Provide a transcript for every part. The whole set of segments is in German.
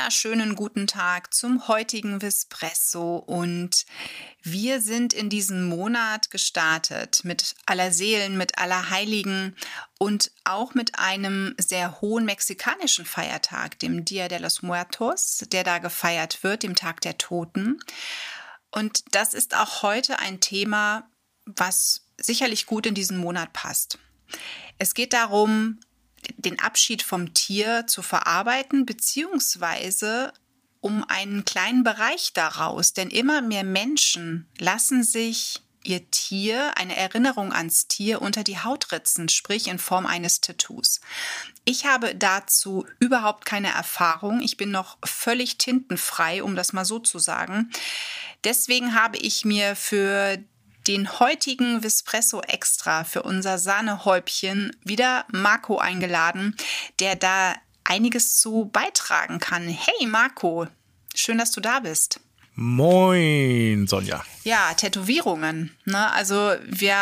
Wunderschönen guten Tag zum heutigen Vespresso und wir sind in diesen Monat gestartet mit aller Seelen, mit aller Heiligen und auch mit einem sehr hohen mexikanischen Feiertag, dem Dia de los Muertos, der da gefeiert wird, dem Tag der Toten. Und das ist auch heute ein Thema, was sicherlich gut in diesen Monat passt. Es geht darum, den Abschied vom Tier zu verarbeiten, beziehungsweise um einen kleinen Bereich daraus. Denn immer mehr Menschen lassen sich ihr Tier, eine Erinnerung ans Tier unter die Haut ritzen, sprich in Form eines Tattoos. Ich habe dazu überhaupt keine Erfahrung. Ich bin noch völlig tintenfrei, um das mal so zu sagen. Deswegen habe ich mir für den heutigen Vespresso Extra für unser Sahnehäubchen wieder Marco eingeladen, der da einiges zu beitragen kann. Hey Marco, schön, dass du da bist. Moin, Sonja. Ja, Tätowierungen. Ne? Also wir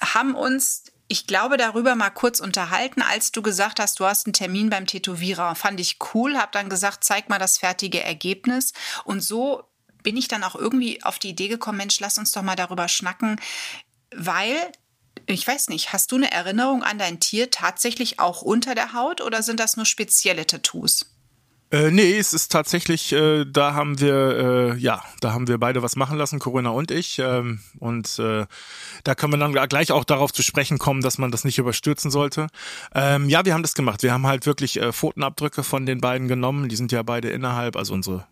haben uns, ich glaube, darüber mal kurz unterhalten, als du gesagt hast, du hast einen Termin beim Tätowierer. Fand ich cool, hab dann gesagt, zeig mal das fertige Ergebnis. Und so bin ich dann auch irgendwie auf die Idee gekommen, Mensch, lass uns doch mal darüber schnacken, weil ich weiß nicht, hast du eine Erinnerung an dein Tier tatsächlich auch unter der Haut oder sind das nur spezielle Tattoos? Äh, nee, es ist tatsächlich, äh, da haben wir, äh, ja, da haben wir beide was machen lassen, Corinna und ich. Ähm, und äh, da können wir dann gleich auch darauf zu sprechen kommen, dass man das nicht überstürzen sollte. Ähm, ja, wir haben das gemacht. Wir haben halt wirklich äh, Pfotenabdrücke von den beiden genommen. Die sind ja beide innerhalb, also unsere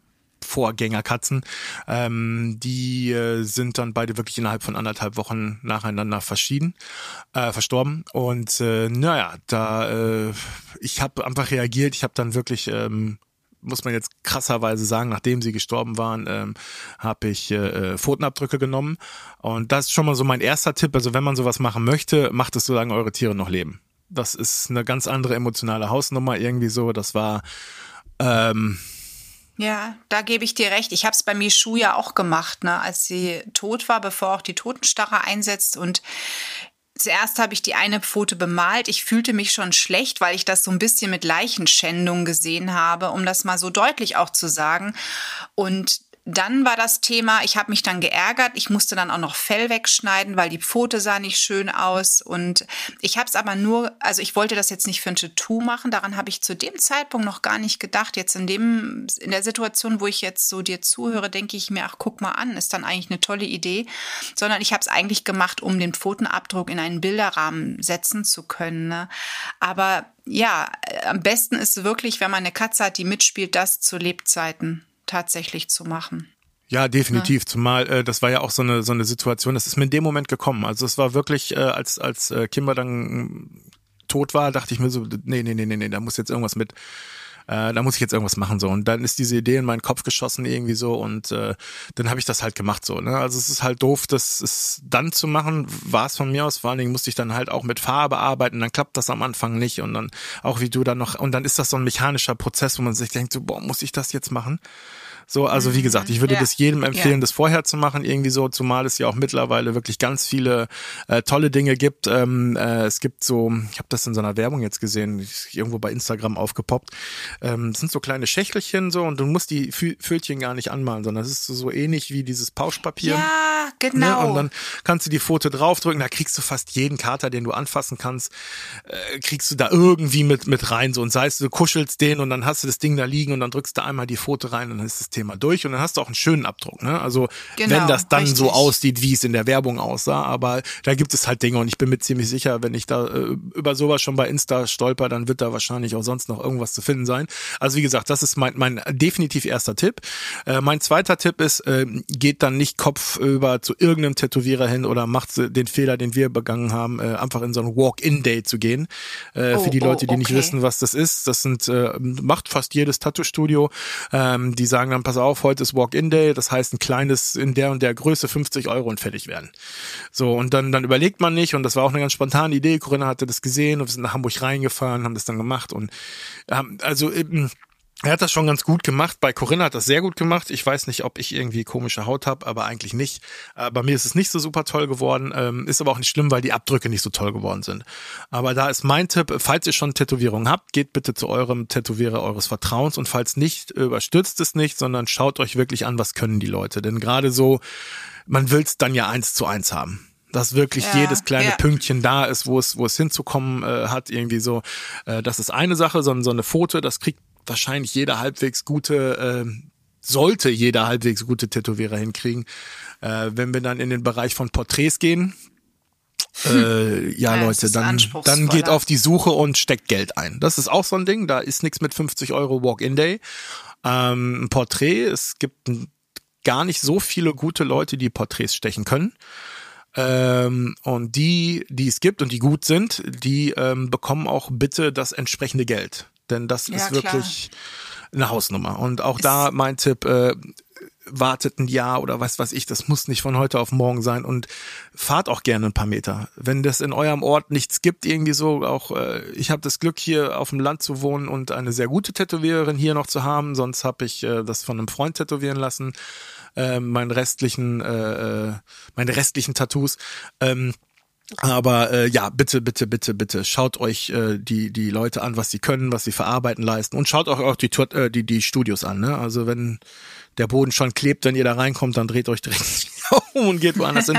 Vorgängerkatzen. Ähm, die äh, sind dann beide wirklich innerhalb von anderthalb Wochen nacheinander verschieden, äh, verstorben. Und äh, naja, da äh, ich habe einfach reagiert. Ich habe dann wirklich ähm, muss man jetzt krasserweise sagen, nachdem sie gestorben waren, ähm, habe ich äh, Pfotenabdrücke genommen. Und das ist schon mal so mein erster Tipp. Also wenn man sowas machen möchte, macht es, solange eure Tiere noch leben. Das ist eine ganz andere emotionale Hausnummer irgendwie so. Das war ähm, ja, da gebe ich dir recht. Ich habe es bei Michu ja auch gemacht, ne, als sie tot war, bevor auch die Totenstarre einsetzt. Und zuerst habe ich die eine Pfote bemalt. Ich fühlte mich schon schlecht, weil ich das so ein bisschen mit Leichenschändung gesehen habe, um das mal so deutlich auch zu sagen. Und dann war das Thema, ich habe mich dann geärgert, ich musste dann auch noch Fell wegschneiden, weil die Pfote sah nicht schön aus und ich habe es aber nur, also ich wollte das jetzt nicht für ein Tattoo machen, daran habe ich zu dem Zeitpunkt noch gar nicht gedacht. Jetzt in dem in der Situation, wo ich jetzt so dir zuhöre, denke ich mir, ach guck mal an, ist dann eigentlich eine tolle Idee, sondern ich habe es eigentlich gemacht, um den Pfotenabdruck in einen Bilderrahmen setzen zu können. Ne? Aber ja, am besten ist wirklich, wenn man eine Katze hat, die mitspielt, das zu Lebzeiten tatsächlich zu machen. Ja, definitiv. Zumal äh, das war ja auch so eine so eine Situation. Das ist mir in dem Moment gekommen. Also es war wirklich, äh, als als äh, Kimber dann tot war, dachte ich mir so, nee, nee, nee, nee, nee, da muss jetzt irgendwas mit äh, da muss ich jetzt irgendwas machen so. Und dann ist diese Idee in meinen Kopf geschossen irgendwie so und äh, dann habe ich das halt gemacht so ne? Also es ist halt doof das ist dann zu machen war es von mir aus. Vor allen Dingen musste ich dann halt auch mit Farbe arbeiten dann klappt das am Anfang nicht und dann auch wie du dann noch und dann ist das so ein mechanischer Prozess wo man sich denkt so boah muss ich das jetzt machen so, also wie gesagt, ich würde ja. das jedem empfehlen, ja. das vorher zu machen, irgendwie so, zumal es ja auch mittlerweile wirklich ganz viele äh, tolle Dinge gibt. Ähm, äh, es gibt so, ich habe das in so einer Werbung jetzt gesehen, irgendwo bei Instagram aufgepoppt. Ähm, das sind so kleine Schächtelchen so und du musst die Fötchen gar nicht anmalen, sondern es ist so, so ähnlich wie dieses Pauschpapier. Ja, genau. Ne? Und dann kannst du die Foto draufdrücken, da kriegst du fast jeden Kater, den du anfassen kannst, äh, kriegst du da irgendwie mit mit rein so und sei es du kuschelst den und dann hast du das Ding da liegen und dann drückst du einmal die Foto rein und dann ist das Thema Thema durch und dann hast du auch einen schönen Abdruck. Ne? Also genau, wenn das dann richtig. so aussieht, wie es in der Werbung aussah, aber da gibt es halt Dinge und ich bin mir ziemlich sicher, wenn ich da äh, über sowas schon bei Insta stolper, dann wird da wahrscheinlich auch sonst noch irgendwas zu finden sein. Also wie gesagt, das ist mein, mein definitiv erster Tipp. Äh, mein zweiter Tipp ist, äh, geht dann nicht Kopf über zu irgendeinem Tätowierer hin oder macht den Fehler, den wir begangen haben, äh, einfach in so ein Walk-in-Day zu gehen. Äh, oh, für die Leute, die oh, okay. nicht wissen, was das ist, das sind äh, macht fast jedes Tattoo-Studio. Ähm, die sagen dann, pass auf, heute ist Walk-in-Day, das heißt ein kleines in der und der Größe 50 Euro und fertig werden. So, und dann, dann überlegt man nicht und das war auch eine ganz spontane Idee. Corinna hatte das gesehen und wir sind nach Hamburg reingefahren, haben das dann gemacht und ähm, also eben, Er hat das schon ganz gut gemacht. Bei Corinna hat das sehr gut gemacht. Ich weiß nicht, ob ich irgendwie komische Haut habe, aber eigentlich nicht. Äh, bei mir ist es nicht so super toll geworden. Ähm, ist aber auch nicht schlimm, weil die Abdrücke nicht so toll geworden sind. Aber da ist mein Tipp, falls ihr schon Tätowierungen habt, geht bitte zu eurem Tätowierer eures Vertrauens und falls nicht, überstürzt es nicht, sondern schaut euch wirklich an, was können die Leute. Denn gerade so, man will es dann ja eins zu eins haben dass wirklich ja, jedes kleine ja. Pünktchen da ist, wo es wo es hinzukommen äh, hat irgendwie so. Äh, das ist eine Sache, sondern so eine Foto, das kriegt wahrscheinlich jeder halbwegs gute, äh, sollte jeder halbwegs gute Tätowierer hinkriegen. Äh, wenn wir dann in den Bereich von Porträts gehen, äh, ja, ja, Leute, dann, dann geht auf die Suche und steckt Geld ein. Das ist auch so ein Ding, da ist nichts mit 50 Euro Walk-in-Day. Ähm, ein Porträt, es gibt gar nicht so viele gute Leute, die Porträts stechen können. Ähm, und die, die es gibt und die gut sind, die ähm, bekommen auch bitte das entsprechende Geld. Denn das ja, ist wirklich klar. eine Hausnummer. Und auch ist da mein Tipp, äh, wartet ein Jahr oder was weiß ich, das muss nicht von heute auf morgen sein und fahrt auch gerne ein paar Meter. Wenn das in eurem Ort nichts gibt, irgendwie so, auch äh, ich habe das Glück hier auf dem Land zu wohnen und eine sehr gute Tätowiererin hier noch zu haben, sonst habe ich äh, das von einem Freund tätowieren lassen, äh, meinen restlichen, äh, äh meine restlichen Tattoos. Ähm, aber äh, ja, bitte, bitte, bitte, bitte, schaut euch äh, die die Leute an, was sie können, was sie verarbeiten leisten und schaut euch auch die äh, die die Studios an. Ne? Also wenn der Boden schon klebt, wenn ihr da reinkommt, dann dreht euch direkt um und geht woanders hin.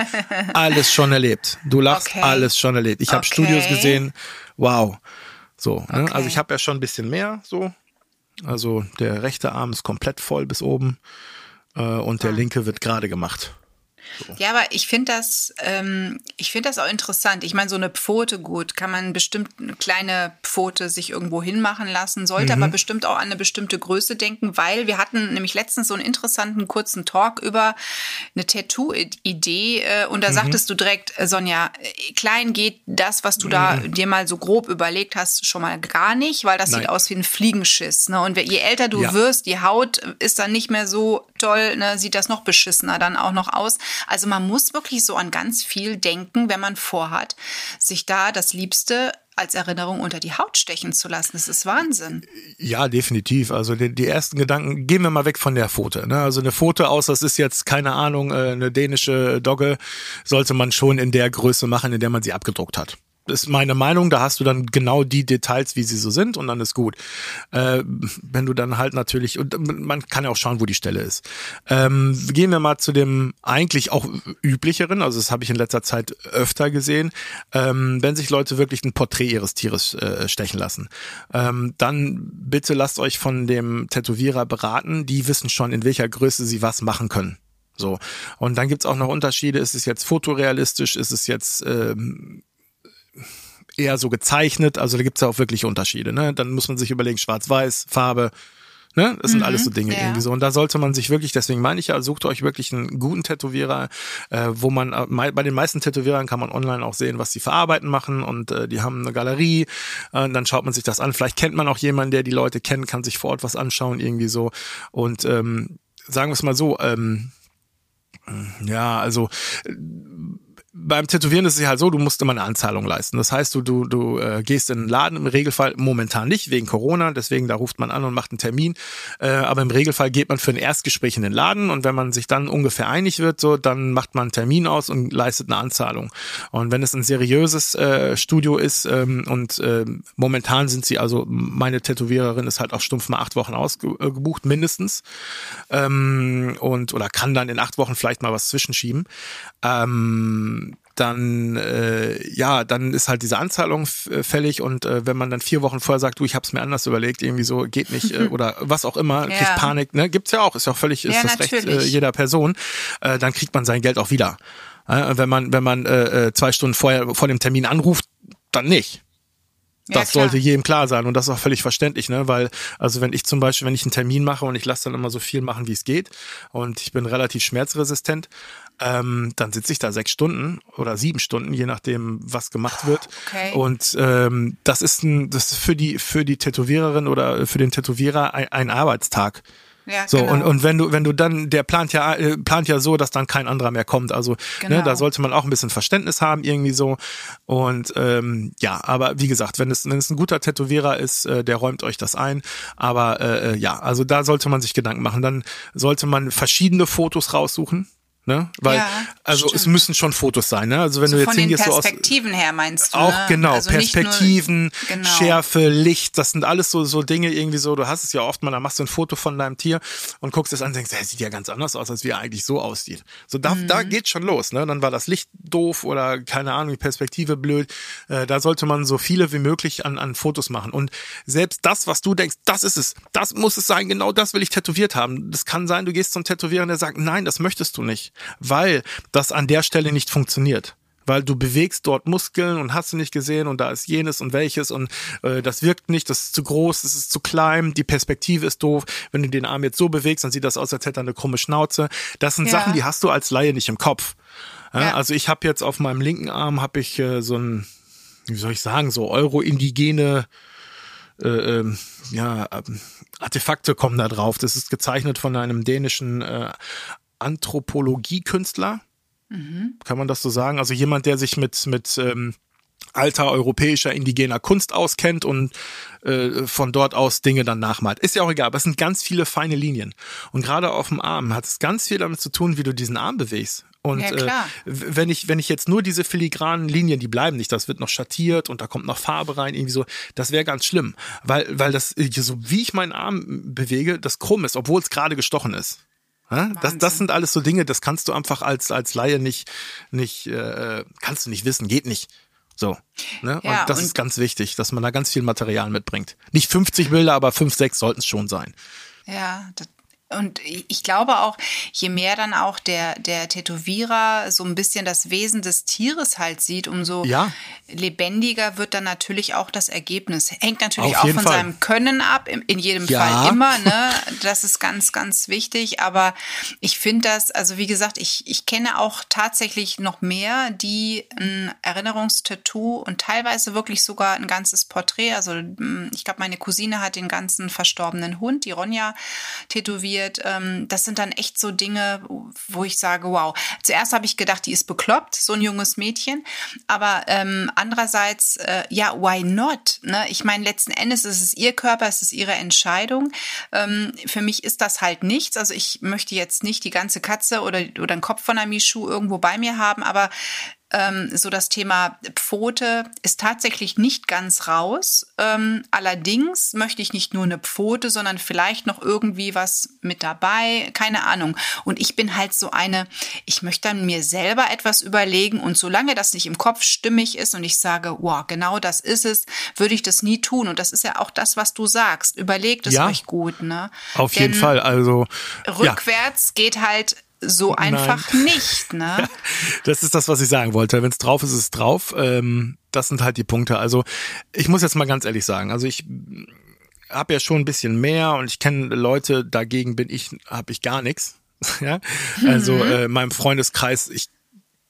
Alles schon erlebt. Du lachst, okay. alles schon erlebt. Ich habe okay. Studios gesehen. Wow. So. Ne? Okay. Also ich habe ja schon ein bisschen mehr. So. Also der rechte Arm ist komplett voll bis oben äh, und der ah. linke wird gerade gemacht. So. Ja, aber ich finde das, ähm, ich finde das auch interessant. Ich meine, so eine Pfote gut, kann man bestimmt eine kleine Pfote sich irgendwo hinmachen lassen, sollte mhm. aber bestimmt auch an eine bestimmte Größe denken, weil wir hatten nämlich letztens so einen interessanten kurzen Talk über eine Tattoo-Idee äh, und da mhm. sagtest du direkt, äh, Sonja, äh, klein geht das, was du mhm. da dir mal so grob überlegt hast, schon mal gar nicht, weil das Nein. sieht aus wie ein Fliegenschiss. Ne? Und je älter du ja. wirst, die Haut ist dann nicht mehr so toll, ne? sieht das noch beschissener dann auch noch aus. Also man muss wirklich so an ganz viel denken, wenn man vorhat, sich da das Liebste als Erinnerung unter die Haut stechen zu lassen. Das ist Wahnsinn. Ja, definitiv. Also die, die ersten Gedanken, gehen wir mal weg von der Pfote. Ne? Also eine Pfote aus, das ist jetzt, keine Ahnung, äh, eine dänische Dogge, sollte man schon in der Größe machen, in der man sie abgedruckt hat ist meine Meinung, da hast du dann genau die Details, wie sie so sind und dann ist gut. Äh, wenn du dann halt natürlich, und man kann ja auch schauen, wo die Stelle ist. Ähm, gehen wir mal zu dem eigentlich auch üblicheren, also das habe ich in letzter Zeit öfter gesehen, ähm, wenn sich Leute wirklich ein Porträt ihres Tieres äh, stechen lassen. Ähm, dann bitte lasst euch von dem Tätowierer beraten, die wissen schon, in welcher Größe sie was machen können. So. Und dann gibt's auch noch Unterschiede. Ist es jetzt fotorealistisch? Ist es jetzt ähm, eher so gezeichnet. Also da gibt's ja auch wirklich Unterschiede. Ne? Dann muss man sich überlegen, schwarz-weiß, Farbe. Ne? Das sind mhm, alles so Dinge ja. irgendwie so. Und da sollte man sich wirklich, deswegen meine ich ja, sucht euch wirklich einen guten Tätowierer, äh, wo man, äh, bei den meisten Tätowierern kann man online auch sehen, was die verarbeiten machen und äh, die haben eine Galerie. Äh, dann schaut man sich das an. Vielleicht kennt man auch jemanden, der die Leute kennt, kann sich vor Ort was anschauen, irgendwie so. Und ähm, sagen wir es mal so, ähm, ja, also beim Tätowieren ist es halt so, du musst immer eine Anzahlung leisten. Das heißt, du, du, du äh, gehst in den Laden, im Regelfall momentan nicht, wegen Corona, deswegen da ruft man an und macht einen Termin. Äh, aber im Regelfall geht man für ein Erstgespräch in den Laden und wenn man sich dann ungefähr einig wird, so, dann macht man einen Termin aus und leistet eine Anzahlung. Und wenn es ein seriöses äh, Studio ist ähm, und äh, momentan sind sie, also meine Tätowiererin ist halt auch stumpf mal acht Wochen ausgebucht, mindestens. Ähm, und oder kann dann in acht Wochen vielleicht mal was zwischenschieben. Ähm, dann äh, ja, dann ist halt diese Anzahlung äh, fällig und äh, wenn man dann vier Wochen vorher sagt, du, ich habe es mir anders überlegt, irgendwie so geht nicht äh, oder was auch immer, ja. kriegt Panik, ne, gibt's ja auch, ist ja auch völlig, ist ja, das natürlich. Recht äh, jeder Person, äh, dann kriegt man sein Geld auch wieder. Äh, wenn man wenn man äh, äh, zwei Stunden vorher vor dem Termin anruft, dann nicht. Das ja, sollte jedem klar sein und das ist auch völlig verständlich, ne? Weil, also wenn ich zum Beispiel, wenn ich einen Termin mache und ich lasse dann immer so viel machen, wie es geht und ich bin relativ schmerzresistent, ähm, dann sitze ich da sechs Stunden oder sieben Stunden, je nachdem, was gemacht wird. Okay. Und ähm, das ist ein, das ist für die für die Tätowiererin oder für den Tätowierer ein, ein Arbeitstag. Ja, so, genau. und, und wenn du, wenn du dann, der plant ja, äh, plant ja so, dass dann kein anderer mehr kommt. Also, Genau. ne, da sollte man auch ein bisschen Verständnis haben, irgendwie so. Und ähm, ja, aber wie gesagt, wenn es, wenn es ein guter Tätowierer ist, äh, der räumt euch das ein. Aber äh, ja, also da sollte man sich Gedanken machen. Dann sollte man verschiedene Fotos raussuchen. Ne? Weil, Ja, also es stimmt. müssen schon Fotos sein, ne? Also wenn so du jetzt von den hingehst so aus Perspektiven her meinst du? auch ne? genau, Also nicht nur- Perspektiven, genau. Schärfe, Licht, das sind alles so, so Dinge irgendwie so, du hast es ja oft mal, da machst du ein Foto von deinem Tier und guckst es an und denkst, hey, sieht ja ganz anders aus, als wie er eigentlich so aussieht. So, da, Mhm. da geht's schon los, ne? Dann war das Licht doof oder keine Ahnung, die Perspektive blöd. Äh, da sollte man so viele wie möglich an, an Fotos machen. Und selbst das, was du denkst, das ist es, das muss es sein, genau das will ich tätowiert haben. Das kann sein, du gehst zum Tätowierer und der sagt, nein, das möchtest du nicht, weil das an der Stelle nicht funktioniert weil du bewegst dort Muskeln und hast du nicht gesehen und da ist jenes und welches und äh, das wirkt nicht, das ist zu groß, das ist zu klein, die Perspektive ist doof. Wenn du den Arm jetzt so bewegst, dann sieht das aus, als hätte er eine krumme Schnauze. Das sind Ja. Sachen, die hast du als Laie nicht im Kopf. Ja, Ja. Also ich habe jetzt auf meinem linken Arm habe ich äh, so ein, wie soll ich sagen, so Euro-indigene äh, ähm, ja, ähm, Artefakte kommen da drauf. Das ist gezeichnet von einem dänischen äh, Anthropologiekünstler. Kann man das so sagen? Also jemand, der sich mit, mit ähm, alter europäischer indigener Kunst auskennt und äh, von dort aus Dinge dann nachmalt. Ist ja auch egal, aber es sind ganz viele feine Linien. Und gerade auf dem Arm hat es ganz viel damit zu tun, wie du diesen Arm bewegst. Und Ja, äh, wenn ich, wenn ich jetzt nur diese filigranen Linien, die bleiben nicht, das wird noch schattiert und da kommt noch Farbe rein, irgendwie so, das wäre ganz schlimm. Weil, weil das, äh, so wie ich meinen Arm bewege, das krumm ist, obwohl es gerade gestochen ist. Ja, das, das sind alles so Dinge, das kannst du einfach als, als Laie nicht, nicht, äh, kannst du nicht wissen, geht nicht. So. Ne? Ja, und das und- ist ganz wichtig, dass man da ganz viel Material mitbringt. Nicht 50 Bilder, aber 5, 6 sollten es schon sein. Ja, das, und ich glaube auch, je mehr dann auch der, der Tätowierer so ein bisschen das Wesen des Tieres halt sieht, umso Ja. lebendiger wird dann natürlich auch das Ergebnis. Hängt natürlich Auf auch von Fall. seinem Können ab, in, in jedem Ja. Fall immer, ne? Das ist ganz, ganz wichtig. Aber ich finde das, also wie gesagt, ich, ich kenne auch tatsächlich noch mehr, die ein Erinnerungstattoo und teilweise wirklich sogar ein ganzes Porträt. Also mm, ich glaube, meine Cousine hat den ganzen verstorbenen Hund, die Ronja, tätowiert. Ähm, Das sind dann echt so Dinge, wo ich sage, wow. Zuerst habe ich gedacht, die ist bekloppt, so ein junges Mädchen. Aber ähm, andererseits, äh, ja, why not? Ne? Ich meine, letzten Endes ist es ihr Körper, es ist ihre Entscheidung. Ähm, für mich ist das halt nichts. Also ich möchte jetzt nicht die ganze Katze oder, oder den Kopf von einer Michu irgendwo bei mir haben, aber ähm, so das Thema Pfote ist tatsächlich nicht ganz raus. Ähm, allerdings möchte ich nicht nur eine Pfote, sondern vielleicht noch irgendwie was mit dabei. Keine Ahnung. Und ich bin halt so eine, ich möchte dann mir selber etwas überlegen und solange das nicht im Kopf stimmig ist und ich sage, wow, genau das ist es, würde ich das nie tun. Und das ist ja auch das, was du sagst. Überlegt es Ja. euch gut, ne? Auf jeden Denn Fall. Also ja, Rückwärts geht halt so einfach nicht, ne? das ist das, was ich sagen wollte. Wenn es drauf ist, ist es drauf. Ähm, das sind halt die Punkte. Also ich muss jetzt mal ganz ehrlich sagen. Also ich habe ja schon ein bisschen mehr und ich kenne Leute. Dagegen bin ich, habe ich gar nichts. ja, also äh, in meinem Freundeskreis. Ich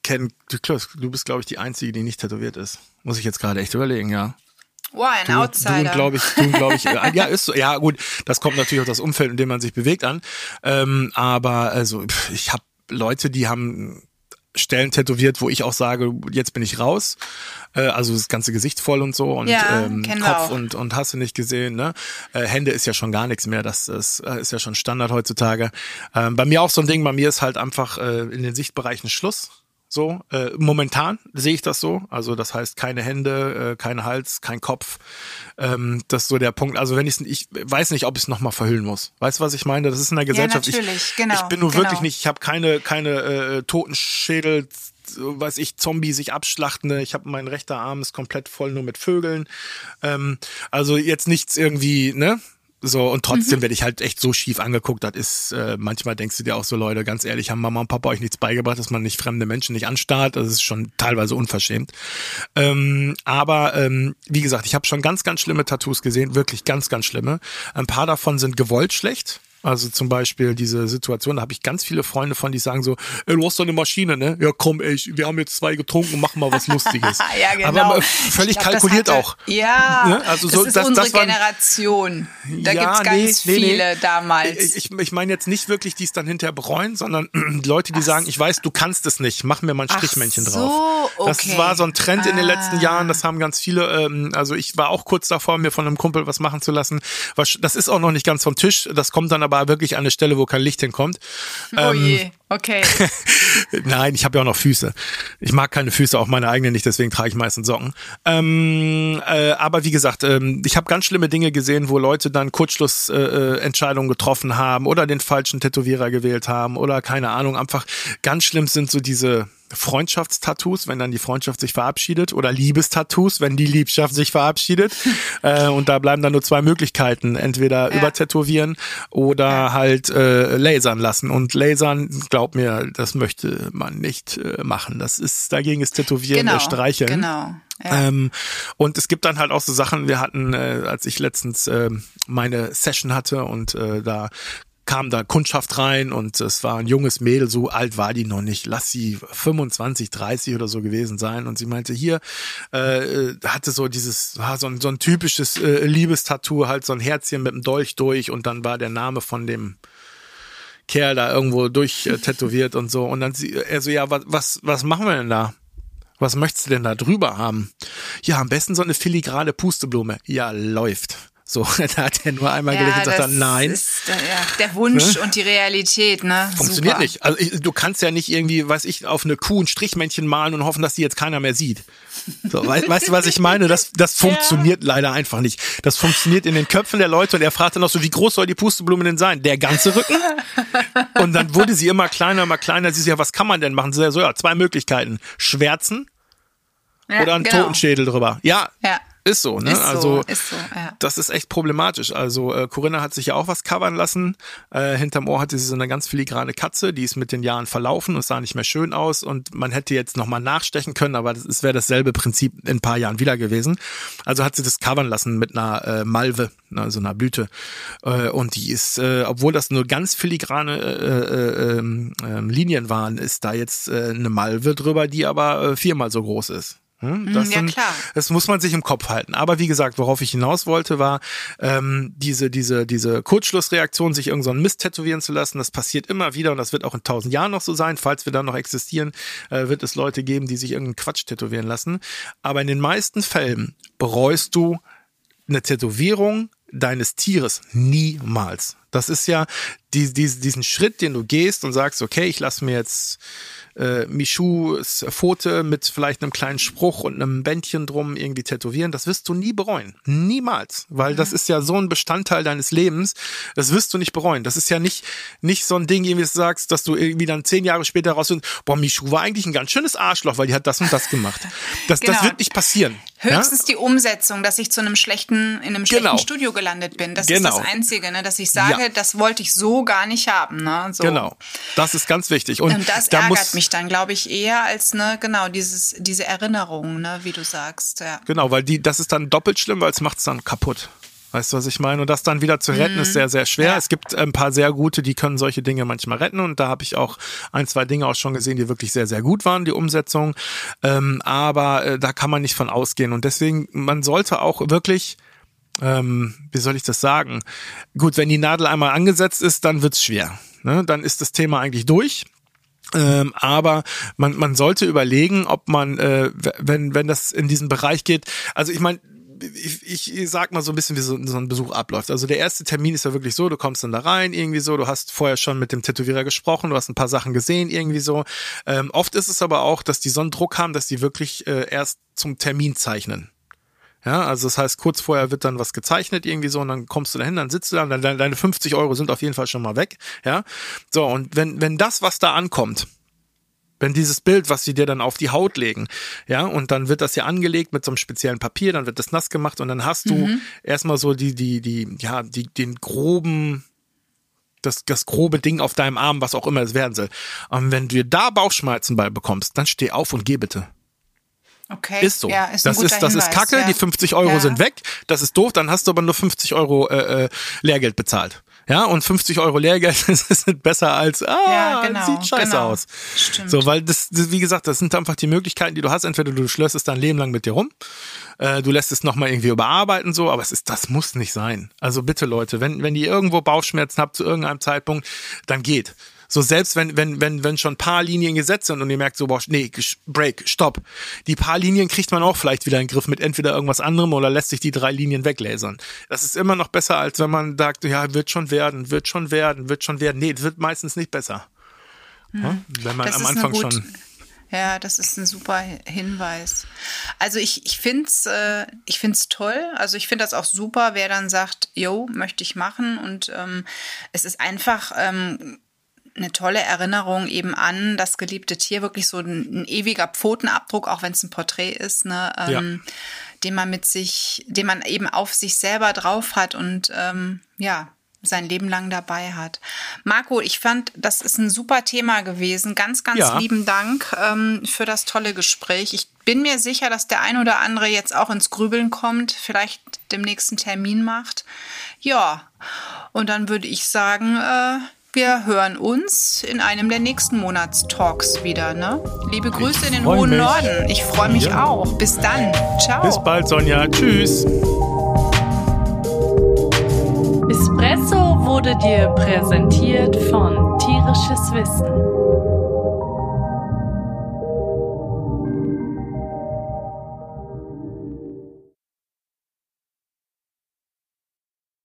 kenne, du bist glaube ich die einzige, die nicht tätowiert ist. Muss ich jetzt gerade echt überlegen, ja. Wow, ein Du, Outsider. du glaube ich, du glaube ich, äh, ja ist so, ja gut, das kommt natürlich auf das Umfeld, in dem man sich bewegt an. Ähm, aber also ich habe Leute, die haben Stellen tätowiert, wo ich auch sage, jetzt bin ich raus. Äh, also das ganze Gesicht voll und so und Ja, ähm, Kopf und und hast du nicht gesehen. Ne? Äh, Hände ist ja schon gar nichts mehr. Das ist, äh, ist ja schon Standard heutzutage. Ähm, bei mir auch so ein Ding. Bei mir ist halt einfach äh, in den Sichtbereichen Schluss. So, äh, momentan sehe ich das so. Also das heißt keine Hände, äh, kein Hals, kein Kopf. Ähm, das ist so der Punkt. Also wenn ich ich weiß nicht, ob ich es nochmal verhüllen muss. Weißt du, was ich meine? Das ist in der Gesellschaft. natürlich, ich, genau, ich bin nur genau. wirklich nicht, ich habe keine, keine äh, Totenschädel, weiß ich, Zombie sich abschlachtende. Ich habe mein rechter Arm ist komplett voll nur mit Vögeln. Ähm, also jetzt nichts irgendwie, ne? So, und trotzdem werde ich halt echt so schief angeguckt. Das ist, äh, manchmal denkst du dir auch so, Leute, ganz ehrlich, haben Mama und Papa euch nichts beigebracht, dass man nicht fremde Menschen nicht anstarrt. Das ist schon teilweise unverschämt. Ähm, aber ähm, wie gesagt, ich habe schon ganz, ganz schlimme Tattoos gesehen, wirklich ganz, ganz schlimme. Ein paar davon sind gewollt schlecht. Also zum Beispiel diese Situation, da habe ich ganz viele Freunde von, die sagen so, ey, du hast doch eine Maschine, ne? Ja, komm, ey, wir haben jetzt zwei getrunken, machen mal was Lustiges. ja, genau. Aber völlig glaub, kalkuliert hatte, auch. Ja, ne? also so, das ist das, unsere das waren, Generation. Da ja, gibt's ganz nee, nee, viele nee. damals. Ich, ich, ich meine jetzt nicht wirklich, die es dann hinterher bereuen, sondern Leute, die Ach sagen, ich weiß, du kannst es nicht, mach mir mal ein Strichmännchen so, drauf. okay. Das war so ein Trend in den letzten Ah. Jahren, das haben ganz viele, ähm, also ich war auch kurz davor, mir von einem Kumpel was machen zu lassen. Das ist auch noch nicht ganz vom Tisch, das kommt dann aber wirklich an eine Stelle, wo kein Licht hinkommt. oh ähm, je, okay. Nein, ich habe ja auch noch Füße. Ich mag keine Füße, auch meine eigenen nicht, deswegen trage ich meistens Socken. Ähm, äh, aber wie gesagt, ähm, ich habe ganz schlimme Dinge gesehen, wo Leute dann Kurzschlussentscheidungen äh, Entscheidungen getroffen haben oder den falschen Tätowierer gewählt haben oder keine Ahnung. Einfach ganz schlimm sind so diese Freundschaftstattoos, wenn dann die Freundschaft sich verabschiedet oder Liebestattoos, wenn die Liebschaft sich verabschiedet. äh, und da bleiben dann nur zwei Möglichkeiten. Entweder Ja. übertätowieren oder halt äh, lasern lassen. Und lasern, glaub mir, das möchte man nicht äh, machen. Das ist, dagegen ist Tätowieren Genau, äh, Streicheln. genau. Ja. Ähm, und es gibt dann halt auch so Sachen, wir hatten, äh, als ich letztens äh, meine Session hatte und äh, da kam da Kundschaft rein und es war ein junges Mädel, so alt war die noch nicht, lass sie 25, 30 oder so gewesen sein und sie meinte hier, äh, äh, hatte so dieses, so ein, so ein typisches äh, Liebestattoo, halt so ein Herzchen mit einem Dolch durch und dann war der Name von dem Kerl da irgendwo durch äh, tätowiert und so und dann sie, er so, ja, was, was, was machen wir denn da? Was möchtest du denn da drüber haben? Ja, am besten so eine filigrane Pusteblume. Ja, läuft. So, da hat er nur einmal gelegt und sagt dann, nein. Ist, äh, ja, der Wunsch und die Realität, ne? Funktioniert Super. nicht. Also ich, du kannst ja nicht irgendwie, weiß ich, auf eine Kuh ein Strichmännchen malen und hoffen, dass die jetzt keiner mehr sieht. So, weißt, weißt du, was ich meine? Das, das funktioniert leider einfach nicht. Das funktioniert in den Köpfen der Leute und er fragte noch so, wie groß soll die Pusteblume denn sein? Der ganze Rücken? Und dann wurde sie immer kleiner, immer kleiner. Sie so, ja, was kann man denn machen? Sie so, ja, zwei Möglichkeiten. Schwärzen Ja, oder einen genau. Totenschädel drüber. Ja, Ja. Ist so, ne? Ist so, also ist so, ja. das ist echt problematisch. Also äh, Corinna hat sich ja auch was covern lassen. Äh, hinterm Ohr hatte sie so eine ganz filigrane Katze, die ist mit den Jahren verlaufen und sah nicht mehr schön aus und man hätte jetzt nochmal nachstechen können, aber das, es wäre dasselbe Prinzip in ein paar Jahren wieder gewesen. Also hat sie das covern lassen mit einer äh, Malve, ne, so einer Blüte. Äh, und die ist, äh, obwohl das nur ganz filigrane äh, äh, ähm, Linien waren, ist da jetzt äh, eine Malve drüber, die aber äh, viermal so groß ist. Hm? Das ja, sind- klar. das muss man sich im Kopf halten. Aber wie gesagt, worauf ich hinaus wollte, war ähm, diese diese diese Kurzschlussreaktion, sich irgend so Mist tätowieren zu lassen. Das passiert immer wieder und das wird auch in tausend Jahren noch so sein. Falls wir dann noch existieren, äh, wird es Leute geben, die sich irgendeinen Quatsch tätowieren lassen. Aber in den meisten Fällen bereust du eine Tätowierung deines Tieres niemals. Das ist ja die, die, diesen Schritt, den du gehst und sagst, okay, ich lasse mir jetzt äh, Michus Pfote mit vielleicht einem kleinen Spruch und einem Bändchen drum irgendwie tätowieren, das wirst du nie bereuen. Niemals. Weil das ist ja so ein Bestandteil deines Lebens, das wirst du nicht bereuen. Das ist ja nicht, nicht so ein Ding, irgendwie dass du sagst, dass du irgendwie dann zehn Jahre später rausfindest, boah, Michu war eigentlich ein ganz schönes Arschloch, weil die hat das und das gemacht. Das, das Genau. wird nicht passieren. Ja? Höchstens die Umsetzung, dass ich zu einem schlechten, in einem schlechten Genau. Studio gelandet bin. Das Genau. ist das Einzige, ne, dass ich sage, Ja. das wollte ich so gar nicht haben. Ne, so. Genau. Das ist ganz wichtig. Und, Und das da ärgert mich dann, glaube ich, eher als ne, genau dieses, diese Erinnerung, ne, wie du sagst. Ja. Genau, weil die, das ist dann doppelt schlimm, weil es macht es dann kaputt. Weißt du, was ich meine? Und das dann wieder zu retten, ist sehr, sehr schwer. Mhm. Ja. Es gibt ein paar sehr gute, die können solche Dinge manchmal retten. Und da habe ich auch ein, zwei Dinge auch schon gesehen, die wirklich sehr, sehr gut waren, die Umsetzung. Ähm, aber äh, da kann man nicht von ausgehen. Und deswegen, man sollte auch wirklich, ähm, wie soll ich das sagen? Gut, wenn die Nadel einmal angesetzt ist, dann wird's schwer. Ne? Dann ist das Thema eigentlich durch. Ähm, aber man, man sollte überlegen, ob man, äh, wenn, wenn das in diesen Bereich geht, also ich meine, ich, ich sag mal so ein bisschen, wie so, so ein Besuch abläuft. Also der erste Termin ist ja wirklich so, du kommst dann da rein, irgendwie so, du hast vorher schon mit dem Tätowierer gesprochen, du hast ein paar Sachen gesehen, irgendwie so. Ähm, oft ist es aber auch, dass die so einen Druck haben, dass die wirklich äh, erst zum Termin zeichnen. Ja, also das heißt, kurz vorher wird dann was gezeichnet irgendwie so und dann kommst du dahin, dann sitzt du da und deine 50 Euro sind auf jeden Fall schon mal weg. Ja, so und wenn wenn das, was da ankommt, wenn dieses Bild, was sie dir dann auf die Haut legen, ja, und dann wird das ja angelegt mit so einem speziellen Papier, dann wird das nass gemacht und dann hast du erstmal so die die die ja die den groben das, das grobe Ding auf deinem Arm, was auch immer es werden soll. Und wenn du da Bauchschmerzen bei bekommst, dann steh auf und geh bitte. Okay. Ist so. Ja, ist das ist, das ist Kacke, ja. die 50 Euro Ja. sind weg, das ist doof, dann hast du aber nur 50 Euro äh, äh, Lehrgeld bezahlt. Ja, und 50 Euro Lehrgeld ist besser als, ah, ja, genau, sieht scheiße genau. aus. Stimmt. So, weil das, das, wie gesagt, das sind einfach die Möglichkeiten, die du hast. Entweder du schlösst es dein Leben lang mit dir rum, äh, du lässt es nochmal irgendwie überarbeiten, so, aber es ist, das muss nicht sein. Also bitte Leute, wenn, wenn ihr irgendwo Bauchschmerzen habt zu irgendeinem Zeitpunkt, dann geht. So selbst wenn, wenn, wenn, wenn schon ein paar Linien gesetzt sind und ihr merkt so, boah, nee, Break, Stopp. Die paar Linien kriegt man auch vielleicht wieder in den Griff mit entweder irgendwas anderem oder lässt sich die drei Linien weglasern. Das ist immer noch besser, als wenn man sagt, ja, wird schon werden, wird schon werden, wird schon werden. Nee, das wird meistens nicht besser. Hm. Wenn man das am Anfang schon. Ja, das ist ein super Hinweis. Also ich, ich finde es äh, ich find's toll. Also ich finde das auch super, wer dann sagt, yo, möchte ich machen. Und ähm, es ist einfach ähm, eine tolle Erinnerung eben an das geliebte Tier, wirklich so ein, ein ewiger Pfotenabdruck, auch wenn es ein Porträt ist, ne, ähm, ja. den man mit sich, den man eben auf sich selber drauf hat und ähm, ja, sein Leben lang dabei hat. Marco, ich fand, das ist ein super Thema gewesen. Ganz, ganz ja. lieben Dank ähm, für das tolle Gespräch. Ich bin mir sicher, dass der ein oder andere jetzt auch ins Grübeln kommt, vielleicht dem nächsten Termin macht. Ja, und dann würde ich sagen, äh, wir hören uns in einem der nächsten Monatstalks wieder. Ne? Liebe Grüße ich in den hohen mich. Norden. Ich freue mich ja. auch. Bis dann. Ciao. Bis bald, Sonja. Tschüss. Espresso wurde dir präsentiert von Tierisches Wissen.